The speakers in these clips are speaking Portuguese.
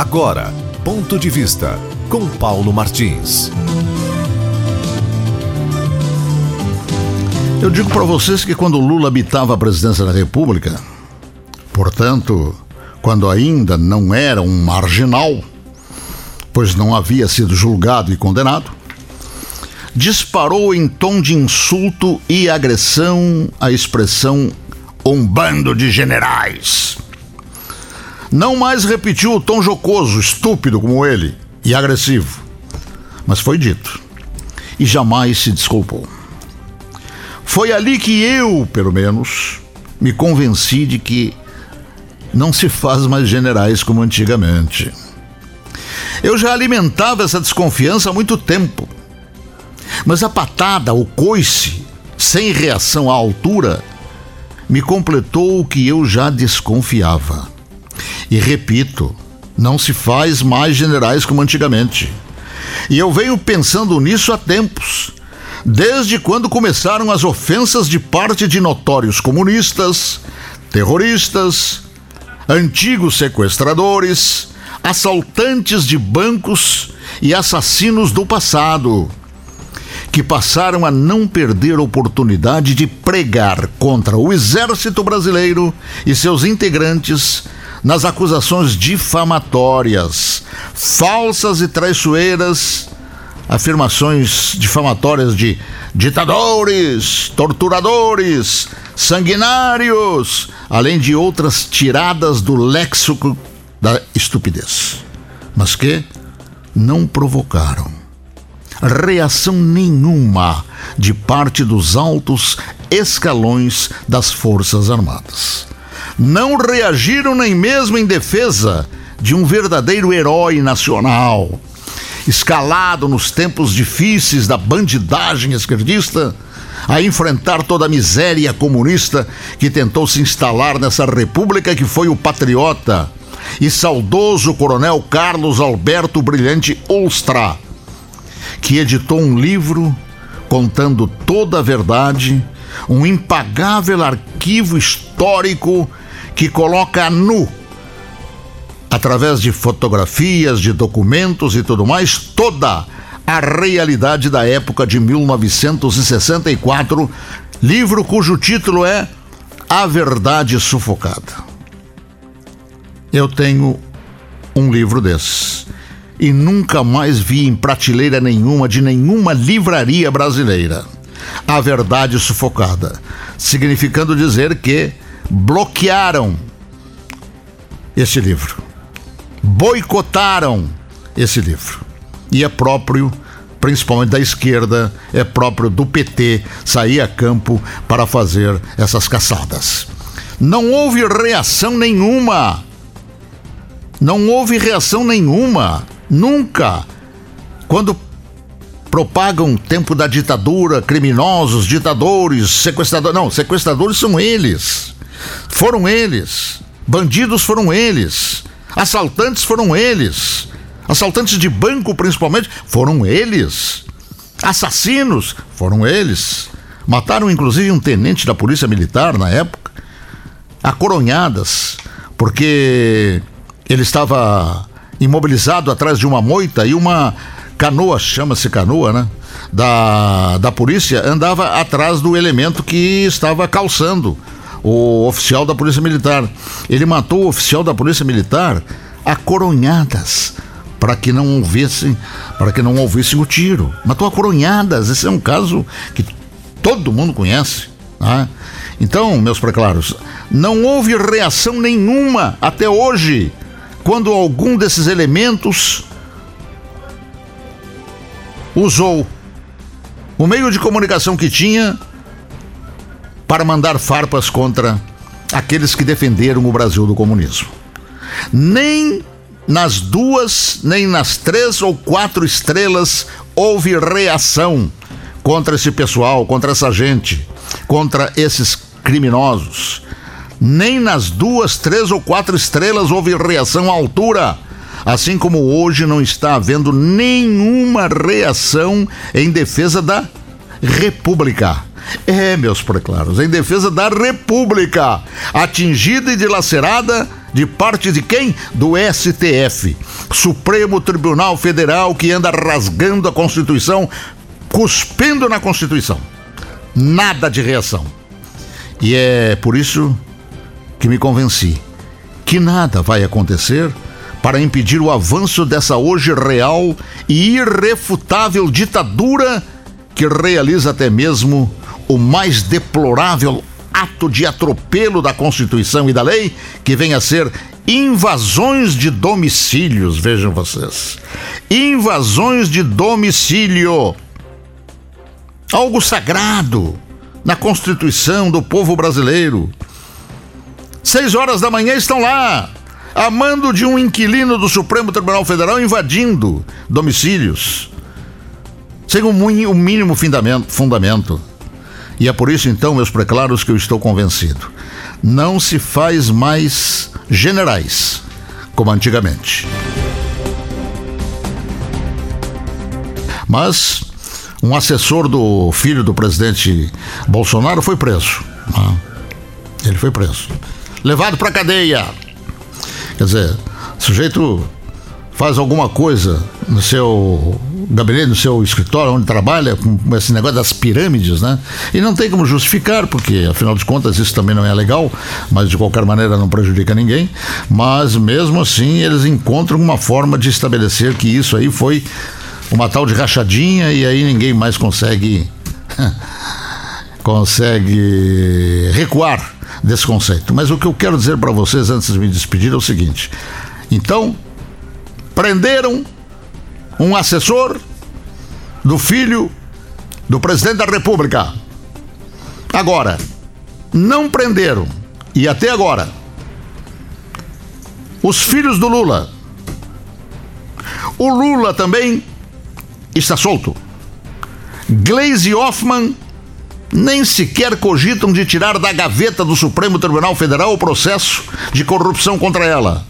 Agora, ponto de vista com Paulo Martins. Eu digo para vocês que quando Lula habitava a presidência da República, portanto, quando ainda não era um marginal, pois não havia sido julgado e condenado, disparou em tom de insulto e agressão a expressão um bando de generais. Não mais repetiu o tom jocoso, estúpido como ele e agressivo, mas foi dito e jamais se desculpou. Foi ali que eu, pelo menos, me convenci de que não se faz mais generais como antigamente. Eu já alimentava essa desconfiança há muito tempo. Mas a patada, o coice, sem reação à altura, me completou o que eu já desconfiava. E repito, não se faz mais generais como antigamente. E eu venho pensando nisso há tempos desde quando começaram as ofensas de parte de notórios comunistas, terroristas, antigos sequestradores, assaltantes de bancos e assassinos do passado, que passaram a não perder oportunidade de pregar contra o exército brasileiro e seus integrantes nas acusações difamatórias, falsas e traiçoeiras afirmações difamatórias de ditadores, torturadores, sanguinários, além de outras tiradas do léxico da estupidez, mas que não provocaram reação nenhuma de parte dos altos escalões das Forças Armadas. Não reagiram nem mesmo em defesa de um verdadeiro herói nacional. Escalado nos tempos difíceis da bandidagem esquerdista, a enfrentar toda a miséria comunista que tentou se instalar nessa república que foi o patriota e saudoso coronel Carlos Alberto Brilhante Olstra, que editou um livro contando toda a verdade, um impagável arquivo histórico que coloca nu através de fotografias, de documentos e tudo mais, toda a realidade da época de 1964, livro cujo título é A Verdade Sufocada. Eu tenho um livro desses e nunca mais vi em prateleira nenhuma de nenhuma livraria brasileira. A Verdade Sufocada, significando dizer que bloquearam esse livro boicotaram esse livro. E é próprio, principalmente da esquerda, é próprio do PT sair a campo para fazer essas caçadas. Não houve reação nenhuma. Não houve reação nenhuma. Nunca. Quando propagam o tempo da ditadura, criminosos, ditadores, sequestradores. Não, sequestradores são eles. Foram eles. Bandidos foram eles. Assaltantes foram eles. Assaltantes de banco, principalmente, foram eles. Assassinos foram eles. Mataram inclusive um tenente da Polícia Militar na época, acoronhadas, porque ele estava imobilizado atrás de uma moita e uma canoa, chama-se canoa, né? Da, da polícia andava atrás do elemento que estava calçando o oficial da Polícia Militar. Ele matou o oficial da Polícia Militar a coronhadas para que não ouvissem, para que não ouvissem o tiro. Matou a coronhadas. Esse é um caso que todo mundo conhece. Né? Então, meus preclaros, não houve reação nenhuma até hoje quando algum desses elementos usou o meio de comunicação que tinha para mandar farpas contra aqueles que defenderam o Brasil do comunismo. Nem nas duas, nem nas três ou quatro estrelas houve reação contra esse pessoal, contra essa gente, contra esses criminosos. Nem nas duas, três ou quatro estrelas houve reação à altura. Assim como hoje não está havendo nenhuma reação em defesa da República É, meus preclaros, em defesa da República, atingida e dilacerada de parte de quem? Do STF, Supremo Tribunal Federal, que anda rasgando a Constituição, cuspindo na Constituição. Nada de reação. E é por isso que me convenci que nada vai acontecer para impedir o avanço dessa hoje real e irrefutável ditadura que realiza até mesmo o mais deplorável ato de atropelo da Constituição e da lei, que vem a ser invasões de domicílios, vejam vocês. Invasões de domicílio. Algo sagrado na Constituição do povo brasileiro. Seis horas da manhã estão lá, a mando de um inquilino do Supremo Tribunal Federal invadindo domicílios, sem o mínimo fundamento. E é por isso, então, meus preclaros, que eu estou convencido. Não se faz mais generais, como antigamente. Mas um assessor do filho do presidente Bolsonaro foi preso. Ah, ele foi preso. Levado para cadeia. Quer dizer, o sujeito faz alguma coisa no seu gabinete, no seu escritório, onde trabalha, com esse negócio das pirâmides, né? E não tem como justificar, porque afinal de contas isso também não é legal, mas de qualquer maneira não prejudica ninguém. Mas mesmo assim eles encontram uma forma de estabelecer que isso aí foi uma tal de rachadinha e aí ninguém mais consegue consegue recuar desse conceito. Mas o que eu quero dizer para vocês antes de me despedir é o seguinte: então prenderam um assessor do filho do presidente da República. Agora, não prenderam, e até agora, os filhos do Lula. O Lula também está solto. Glaze Hoffman nem sequer cogitam de tirar da gaveta do Supremo Tribunal Federal o processo de corrupção contra ela.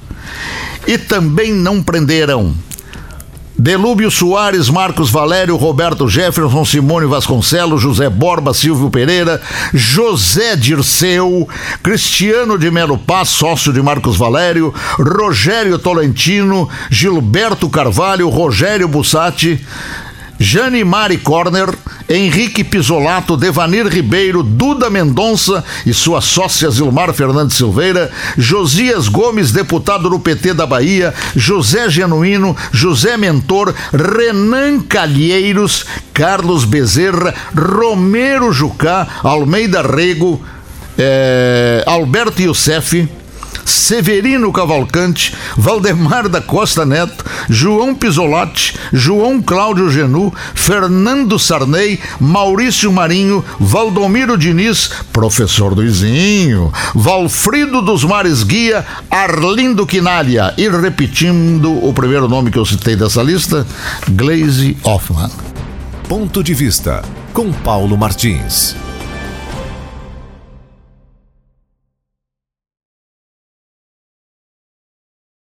E também não prenderam Delúbio Soares, Marcos Valério, Roberto Jefferson, Simone Vasconcelos, José Borba, Silvio Pereira, José Dirceu, Cristiano de Melo Paz, sócio de Marcos Valério, Rogério Tolentino, Gilberto Carvalho, Rogério Bussati, Jane Mari Corner, Henrique Pisolato, Devanir Ribeiro, Duda Mendonça e sua sócia Zilmar Fernandes Silveira, Josias Gomes, deputado do PT da Bahia, José Genuíno, José Mentor, Renan Calheiros, Carlos Bezerra, Romero Jucá, Almeida Rego, é, Alberto Youssef, Severino Cavalcante, Valdemar da Costa Neto, João Pisolatti, João Cláudio Genu, Fernando Sarney, Maurício Marinho, Valdomiro Diniz, professor Luizinho, Valfrido dos Mares Guia, Arlindo Quinalha e repetindo o primeiro nome que eu citei dessa lista, Glaze Hoffman. Ponto de vista com Paulo Martins.